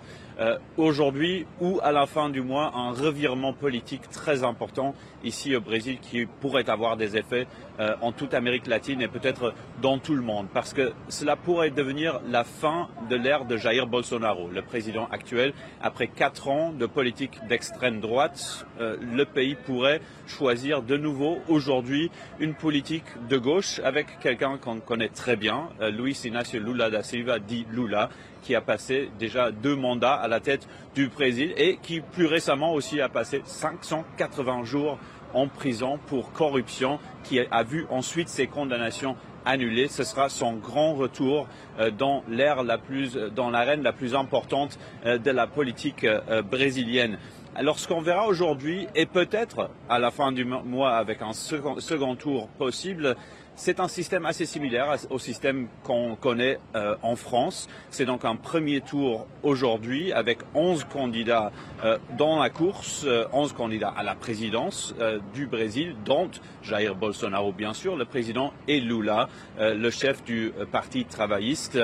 aujourd'hui ou à la fin du mois un revirement politique très important ici au Brésil qui pourrait avoir des effets euh, en toute Amérique latine et peut-être dans tout le monde, parce que cela pourrait devenir la fin de l'ère de Jair Bolsonaro, le président actuel. Après quatre ans de politique d'extrême droite, euh, le pays pourrait choisir de nouveau aujourd'hui une politique de gauche avec quelqu'un qu'on connaît très bien, euh, Luis Inácio Lula da Silva, dit Lula, qui a passé déjà deux mandats à la tête du Brésil et qui plus récemment aussi a passé 580 jours en prison pour corruption, qui a vu ensuite ses condamnations annulées. Ce sera son grand retour euh, dans l'ère la plus, dans l'arène la plus importante euh, de la politique euh, brésilienne. Alors ce qu'on verra aujourd'hui, et peut-être à la fin du mois avec un second tour possible, c'est un système assez similaire au système qu'on connaît euh, en France. C'est donc un premier tour aujourd'hui avec 11 candidats euh, dans la course, 11 euh, candidats à la présidence du Brésil, dont Jair Bolsonaro bien sûr, le président et Lula, le chef du Parti travailliste.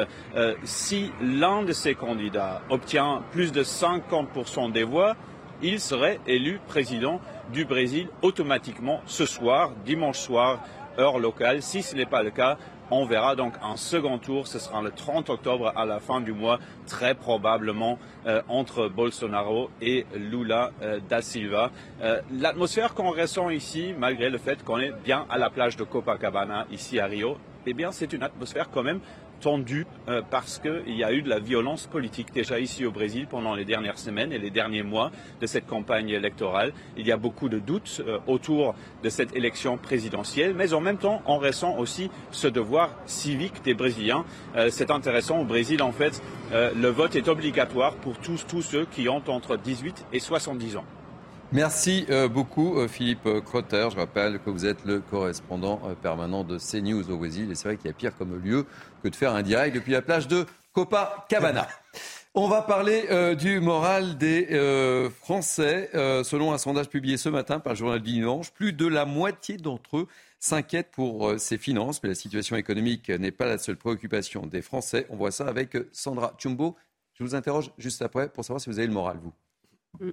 si l'un de ces candidats obtient plus de 50% des voix, il serait élu président du Brésil automatiquement ce soir, dimanche soir, heure locale. Si ce n'est pas le cas, on verra donc un second tour. Ce sera le 30 octobre à la fin du mois, très probablement euh, entre Bolsonaro et Lula euh, da Silva. Euh, l'atmosphère qu'on ressent ici, malgré le fait qu'on est bien à la plage de Copacabana, ici à Rio, eh bien, c'est une atmosphère quand même tendu euh, parce qu'il y a eu de la violence politique déjà ici au Brésil pendant les dernières semaines et les derniers mois de cette campagne électorale. Il y a beaucoup de doutes euh, autour de cette élection présidentielle, mais en même temps, on ressent aussi ce devoir civique des Brésiliens. Euh, c'est intéressant, au Brésil, en fait, le vote est obligatoire pour tous, tous ceux qui ont entre 18 et 70 ans. Merci beaucoup Philippe Crotter. Je rappelle que vous êtes le correspondant permanent de CNews au Brésil et c'est vrai qu'il y a pire comme lieu que de faire un direct depuis la plage de Copacabana. On va parler euh, du moral des euh, Français. Euh, selon un sondage publié ce matin par le journal Dimanche, plus de la moitié d'entre eux s'inquiètent pour ses finances. Mais la situation économique n'est pas la seule préoccupation des Français. On voit ça avec Sandra Chumbo. Je vous interroge juste après pour savoir si vous avez le moral, vous.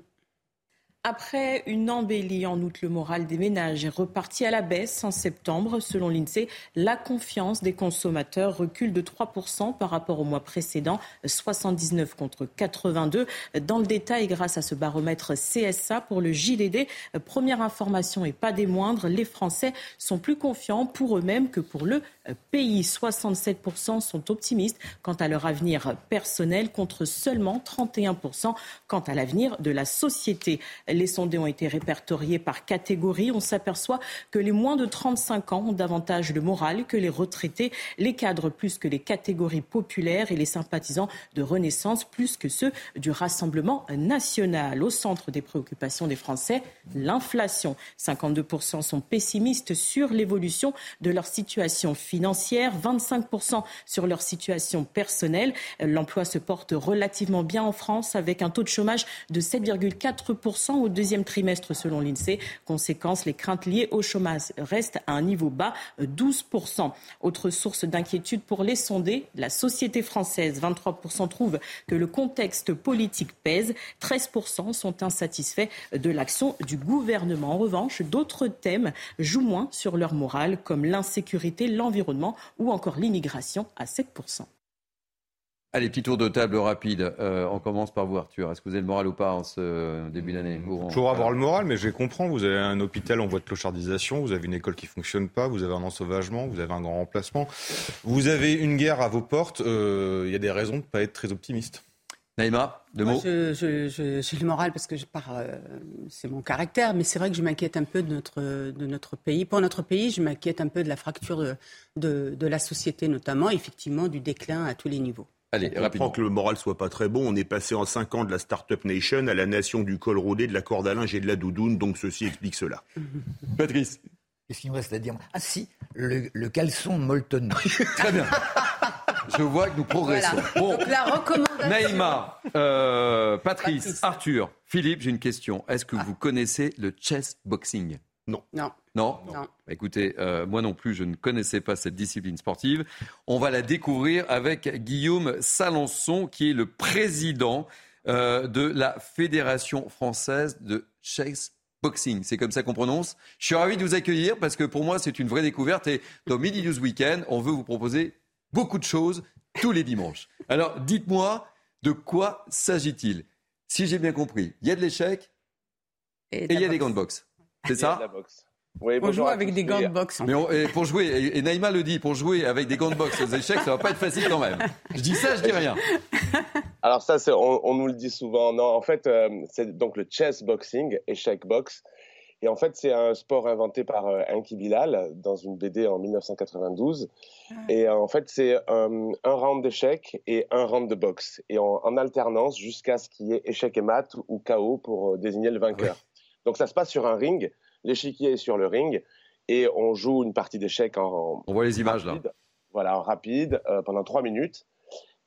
Après une embellie en août, le moral des ménages est reparti à la baisse en septembre. Selon l'INSEE, la confiance des consommateurs recule de 3% par rapport au mois précédent, 79 contre 82. Dans le détail, grâce à ce baromètre CSA pour le JDD, première information et pas des moindres, les Français sont plus confiants pour eux-mêmes que pour le pays. 67% sont optimistes quant à leur avenir personnel contre seulement 31% quant à l'avenir de la société. Les sondés ont été répertoriés par catégorie. On s'aperçoit que les moins de 35 ans ont davantage de morale que les retraités, les cadres plus que les catégories populaires et les sympathisants de Renaissance plus que ceux du Rassemblement national. Au centre des préoccupations des Français, l'inflation. 52% sont pessimistes sur l'évolution de leur situation financière, 25% sur leur situation personnelle. L'emploi se porte relativement bien en France avec un taux de chômage de 7,4% au deuxième trimestre selon l'INSEE. Conséquence, les craintes liées au chômage restent à un niveau bas, 12%. Autre source d'inquiétude pour les sondés, la société française. 23% trouvent que le contexte politique pèse. 13% sont insatisfaits de l'action du gouvernement. En revanche, d'autres thèmes jouent moins sur leur morale, comme l'insécurité, l'environnement ou encore l'immigration à 7%. Allez, petit tour de table rapide. Euh, on commence par vous, Arthur. Est-ce que vous avez le moral ou pas en ce début d'année Toujours avoir le moral, mais je comprends. Vous avez un hôpital en voie de clochardisation, vous avez une école qui fonctionne pas, vous avez un ensauvagement, vous avez un grand remplacement, vous avez une guerre à vos portes. Euh, il y a des raisons de ne pas être très optimiste. Naïma, deux mots. J'ai le moral parce que je pars, euh, c'est mon caractère, mais c'est vrai que je m'inquiète un peu de notre, de notre pays. Pour notre pays, je m'inquiète un peu de la fracture de, de, de la société, notamment, effectivement, du déclin à tous les niveaux. Allez, on comprend que le moral soit pas très bon. On est passé en 5 ans de la Startup Nation à la nation du col roulé, de la corde à linge et de la doudoune. Donc ceci explique cela. Patrice. Qu'est-ce qu'il nous reste à dire? Ah si, le, caleçon Molton. très bien. je vois que nous progressons. Bon, la recommandation. Naïma, euh, Patrice, Arthur, Philippe, j'ai une question. Est-ce que vous connaissez le chess boxing? Non. Non. Non, Non. Écoutez, euh, moi non plus, je ne connaissais pas cette discipline sportive. On va la découvrir avec Guillaume Salançon, qui est le président euh, de la Fédération française de chess boxing. C'est comme ça qu'on prononce? Je suis ravi de vous accueillir parce que pour moi, c'est une vraie découverte. Et dans Midi News Weekend, on veut vous proposer beaucoup de choses tous les dimanches. Alors, dites-moi, de quoi s'agit-il? Si j'ai bien compris, il y a de l'échec et il y a des gants de boxe. C'est ça? On joue avec des gants de boxe. mais on- et pour jouer, et, et Naïma le dit, pour jouer avec des gants de boxe aux échecs, ça va pas être facile quand même. Je dis ça, je dis rien. Alors ça, c'est- on, on nous le dit souvent. Non, en fait, euh, c'est donc le chess boxing, échec box. Et en fait, c'est un sport inventé par euh, Enki Bilal dans une BD en 1992. Et euh, en fait, c'est euh, un round d'échecs et un round de boxe. Et en, en alternance jusqu'à ce qu'il y ait échec et mat ou KO pour euh, désigner le vainqueur. Donc ça se passe sur un ring. L'échiquier est sur le ring. Et on joue une partie d'échecs en, On voit les images là. voilà, en rapide euh, pendant trois minutes.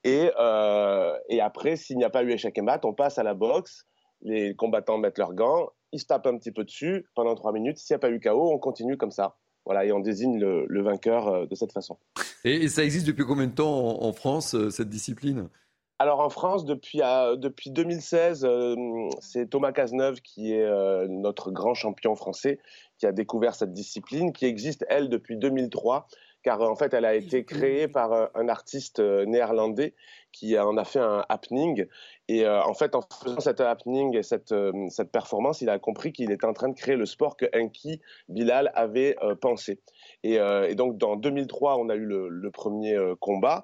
Et, euh, et après, s'il n'y a pas eu échec et mat, on passe à la boxe. Les combattants mettent leurs gants, ils se tapent un petit peu dessus pendant trois minutes. S'il n'y a pas eu KO, on continue comme ça. Voilà, et on désigne le, le vainqueur euh, de cette façon. Et, et ça existe depuis combien de temps en, en France, euh, cette discipline? Alors en France, depuis, euh, depuis 2016, euh, c'est Thomas Cazeneuve qui est euh, notre grand champion français, qui a découvert cette discipline, qui existe, elle, depuis 2003, car en fait, elle a été créée par un artiste néerlandais qui en a fait un happening. Et euh, en fait, en faisant cet happening et cette, euh, cette performance, il a compris qu'il était en train de créer le sport que Enki Bilal avait euh, pensé. Et, donc, dans 2003, on a eu le, premier combat.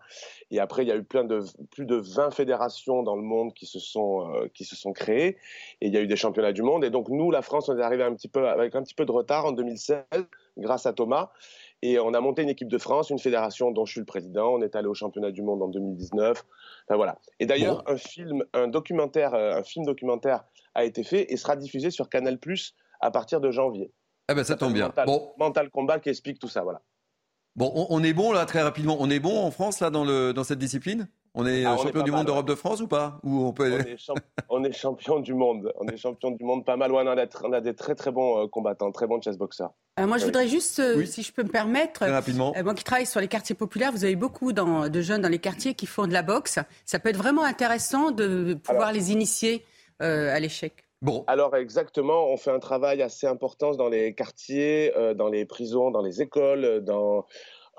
Et après, il y a eu plein de, plus de 20 fédérations dans le monde qui se sont, qui se sont créées. Et il y a eu des championnats du monde. Et donc, nous, la France, on est arrivé un petit peu, avec un petit peu de retard en 2016, grâce à Thomas. Et on a monté une équipe de France, une fédération dont je suis le président. On est allé au championnat du monde en 2019. Enfin, voilà. Et d'ailleurs, un film, un documentaire, euh, un film documentaire a été fait et sera diffusé sur Canal+ à partir de janvier. Ah ben ça tombe bien. Mental, Bon, Mental Combat qui explique tout ça, voilà. bon on, on est bon là, très rapidement. On est bon en France là dans, le, dans cette discipline? On est Ah, euh, on est champion du monde d'Europe de France ou pas Ou on peut... On est, champ- on est champion du monde. On est champion du monde pas mal. Ouais, on, a, on a des très très bons euh, combattants, très bons chessboxers. Euh, moi, je Oui. voudrais juste, euh, Oui. si je peux me permettre, rapidement. euh, moi qui travaille sur les quartiers populaires, vous avez beaucoup dans- de jeunes dans les quartiers qui font de la boxe. Ça peut être vraiment intéressant de pouvoir les initier euh, à l'échec. Bon. Alors exactement, on fait un travail assez important dans les quartiers, euh, dans les prisons, dans les écoles, dans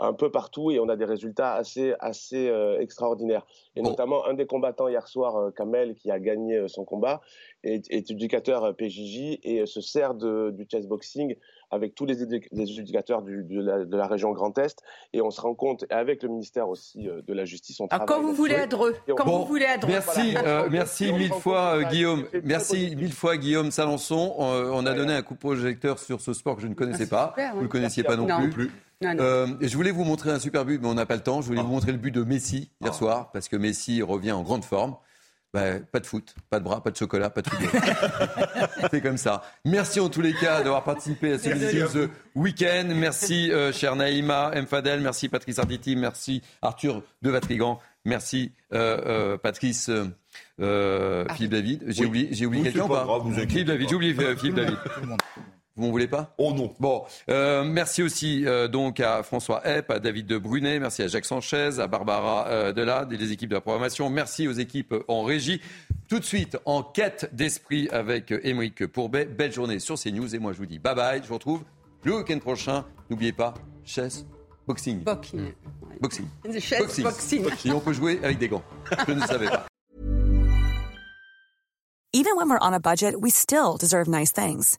un peu partout, et on a des résultats assez assez euh, extraordinaires. Et notamment un des combattants hier soir, euh, Kamel, qui a gagné euh, son combat, est, est éducateur euh, PJJ et euh, se sert de, du chessboxing avec tous les, édu- les éducateurs du- de, la, de la région Grand Est, et on se rend compte, et avec le ministère aussi euh, de la Justice, on Ah, travaille. quand vous voulez là-dessus. à Dreux, Et on- quand vous voulez à Dreux. Merci, Voilà. euh, merci mille fois euh, Guillaume. Merci mille fois Guillaume Salançon. On a donné un coup de projecteur sur ce sport que je ne connaissais pas. super, Vous ouais. le connaissiez Merci pas non plus. Non. Non, non. Euh, je voulais vous montrer un super but, mais on n'a pas le temps. Je voulais vous montrer le but de Messi Ah. hier soir, parce que Messi revient en grande forme. Ben, pas de foot, pas de bras, pas de chocolat, pas de football. C'est comme ça. Merci en tous les cas d'avoir participé à ce Week-end. Merci, euh, cher Naïma M. Fadel. Merci, Patrice Arditi. Merci, Arthur de Vatrigan. Merci, euh, euh, Patrice euh, euh, Philippe David. J'ai Oui. oublié, j'ai oublié Oui, quelqu'un ou pas grave, Philippe David, j'ai oublié Philippe David. Vous m'en voulez pas? Oh non. Bon, euh, merci aussi euh, donc à François Epp, à David de Brunet, merci à Jacques Sanchez, à Barbara euh, Delade et les équipes de la programmation. Merci aux équipes en régie. Tout de suite, en quête d'esprit avec Émeric Pourbet. Belle journée sur CNews et moi je vous dis bye bye. Je vous retrouve le week-end prochain. N'oubliez pas, chess, boxing. Boxing. Boxing. Chess boxing. Et on peut jouer avec des gants. Je ne savais pas. Even when we're on a budget, we still deserve nice things.